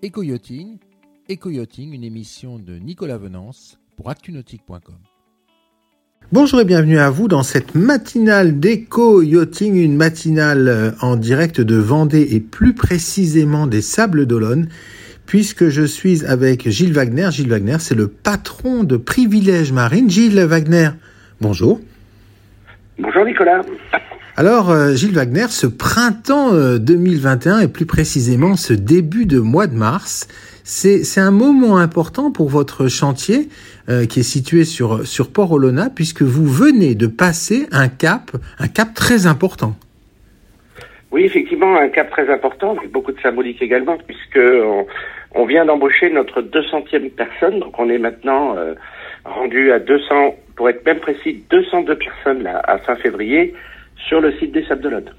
Éco-yachting, Éco-yachting, une émission de Nicolas Venance pour actunautique.com. Bonjour et bienvenue à vous dans cette matinale d'éco-yachting, une matinale euh, en direct de Vendée et plus précisément des Sables d'Olonne, puisque je suis avec Gilles Wagner. Gilles Wagner, c'est le patron de Privilège Marine. Gilles Wagner, bonjour. Bonjour Nicolas. Alors, euh, Gilles Wagner, ce printemps 2021 euh, et plus précisément ce début de mois de mars, c'est un moment important pour votre chantier euh, qui est situé sur, sur Port-Olona puisque vous venez de passer un cap, un cap très important. Oui, effectivement, un cap très important, avec beaucoup de symbolique également, puisque on, vient d'embaucher notre 200e personne, donc on est maintenant rendu à 200, pour être même précis, 202 personnes là, à fin février, sur le site des Sables d'Olonne.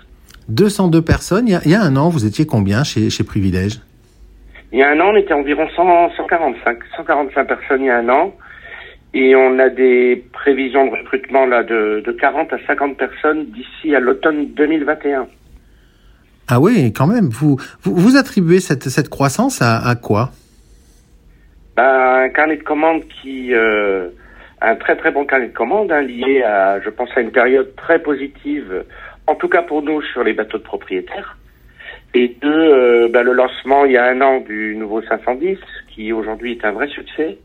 202 personnes. Il y, a, un an, vous étiez combien chez, chez Privilège? Il y a un an, on était environ 145, 145 personnes il y a un an. Et on a des prévisions de recrutement là de, 40 à 50 personnes d'ici à l'automne 2021. Ah oui, quand même. Vous vous, attribuez cette, cette croissance à, quoi? Ben, Un carnet de commandes qui euh, un très très bon carnet de commandes hein, lié à, je pense, à une période très positive, en tout cas pour nous sur les bateaux de propriétaires. Et deux, euh, bah, le lancement il y a un an du nouveau 510, qui aujourd'hui est un vrai succès,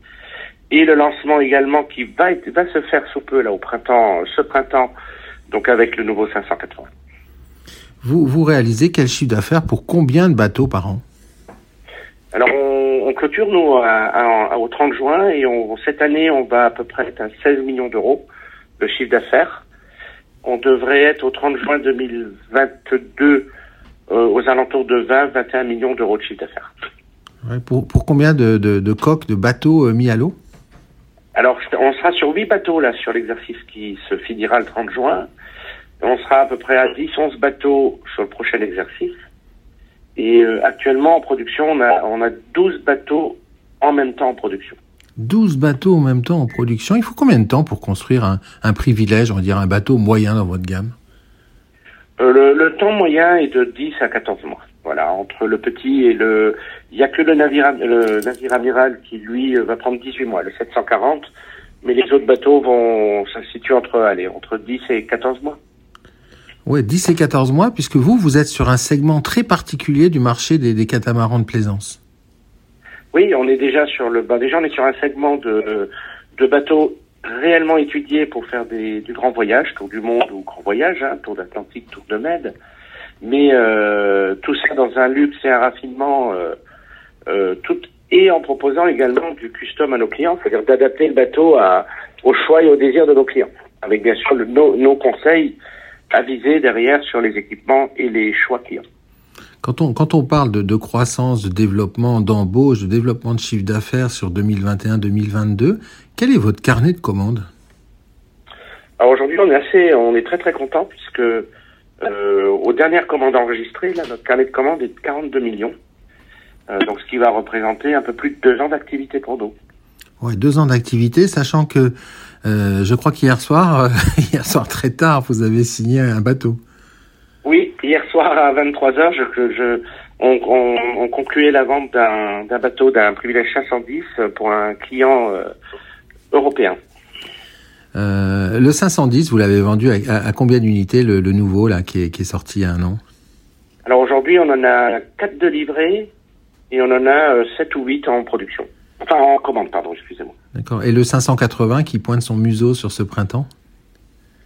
et le lancement également qui va, va se faire sous peu là au printemps, ce printemps, donc avec le nouveau 580. Vous, vous réalisez quel chiffre d'affaires pour combien de bateaux par an? Alors on, clôture nous au 30 juin et on, cette année on va à peu près être à 16 millions d'euros de chiffre d'affaires. On devrait être au 30 juin 2022 euh, aux alentours de 20-21 millions d'euros de chiffre d'affaires. pour, pour combien de, de, coques, de bateaux euh, mis à l'eau? Alors on sera sur 8 bateaux là sur l'exercice qui se finira le 30 juin. On sera à peu près à 10-11 bateaux sur le prochain exercice. Et euh, actuellement, en production, on a, on a 12 bateaux en même temps en production. 12 bateaux en même temps en production. Il faut combien de temps pour construire un, un privilège, on va dire un bateau moyen dans votre gamme? Euh, le, le, temps moyen est de 10 à 14 mois. Voilà, entre le petit et le... Il n'y a que le navire, le navire amiral qui, lui, va prendre 18 mois, le 740. Mais les autres bateaux vont... Ça se situe entre, allez, entre 10 et 14 mois. Ouais, 10 et 14 mois, puisque vous, vous êtes sur un segment très particulier du marché des, catamarans de plaisance. Oui, on est déjà sur le, bah déjà on est sur un segment de, de bateaux réellement étudiés pour faire des, du grand voyage, tour du monde ou grand voyage, hein, tour d'Atlantique, tour de Med, mais euh, tout ça dans un luxe et un raffinement, euh, euh, tout et en proposant également du custom à nos clients, c'est-à-dire d'adapter le bateau à, au choix et au désir de nos clients, avec bien sûr nos, nos conseils aviser derrière sur les équipements et les choix clients. Quand on, quand on parle de, de croissance, de développement, d'embauche, de développement de chiffre d'affaires sur 2021-2022, quel est votre carnet de commandes? Alors aujourd'hui, on est assez, on est très très content puisque euh, aux dernières commandes enregistrées, là, notre carnet de commandes est de 42 millions. Euh, donc ce qui va représenter un peu plus de deux ans d'activité pour nous. Ouais, deux ans d'activité, sachant que euh, je crois qu'hier soir, euh, hier soir très tard, vous avez signé un bateau. Oui, hier soir à 23 h je, je, on, on, concluait la vente d'un bateau, d'un privilège 510 pour un client euh, européen. le 510, vous l'avez vendu à, combien d'unités le, nouveau là qui est, qui est sorti il y a un an? Alors aujourd'hui, on en a 4 de livrés et on en a 7 ou 8 en production. Enfin, en commande, pardon, excusez-moi. D'accord. Et le 580 qui pointe son museau sur ce printemps?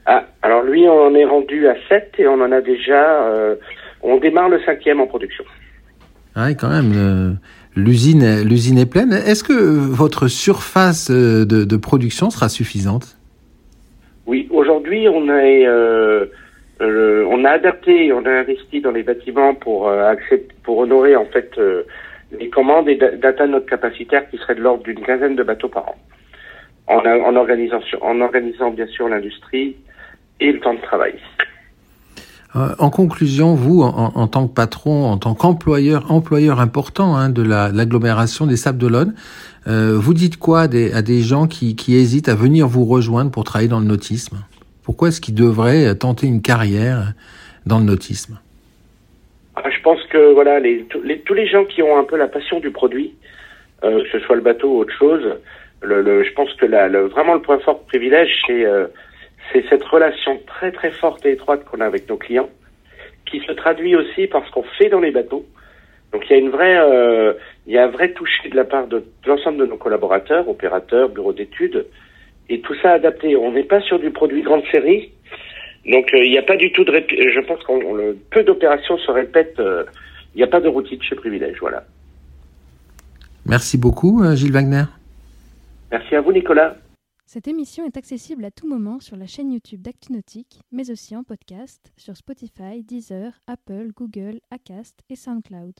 Ah, alors lui, on en est rendu à 7 et on en a déjà. Euh, on démarre le cinquième en production. Ah oui, quand même. Euh, l'usine, l'usine est pleine. Est-ce que votre surface euh, de, production sera suffisante? Oui, aujourd'hui, on on a adapté, on a investi dans les bâtiments pour accepter, pour honorer en fait les commandes et d'atteindre notre capacitaire qui serait de l'ordre d'une quinzaine de bateaux par an. En, organisant, en organisant bien sûr l'industrie et le temps de travail. Euh, en conclusion, vous, en, tant que patron, en tant qu'employeur, employeur important hein, de l'agglomération des Sables d'Olonne, euh, vous dites quoi à des gens qui, qui hésitent à venir vous rejoindre pour travailler dans le nautisme? Pourquoi est-ce qu'ils devraient tenter une carrière dans le nautisme? Je pense que voilà, les, tous les gens qui ont un peu la passion du produit, euh, que ce soit le bateau ou autre chose, le, le, je pense que là, le, vraiment le point fort privilège, c'est euh, cette relation très très forte et étroite qu'on a avec nos clients, qui se traduit aussi par ce qu'on fait dans les bateaux. Donc il y a une vraie, euh, il y a un vrai toucher de la part de, de l'ensemble de nos collaborateurs, opérateurs, bureaux d'études, et tout ça adapté. On n'est pas sur du produit grande série, donc euh, il n'y a pas du tout de, je pense qu'on le peu d'opérations se répètent. Euh, il n'y a pas de routine chez Privilège, voilà. Merci beaucoup, euh, Gilles Wagner. Merci à vous, Nicolas. Cette émission est accessible à tout moment sur la chaîne YouTube d'ActuNautique, mais aussi en podcast sur Spotify, Deezer, Apple, Google, Acast et SoundCloud.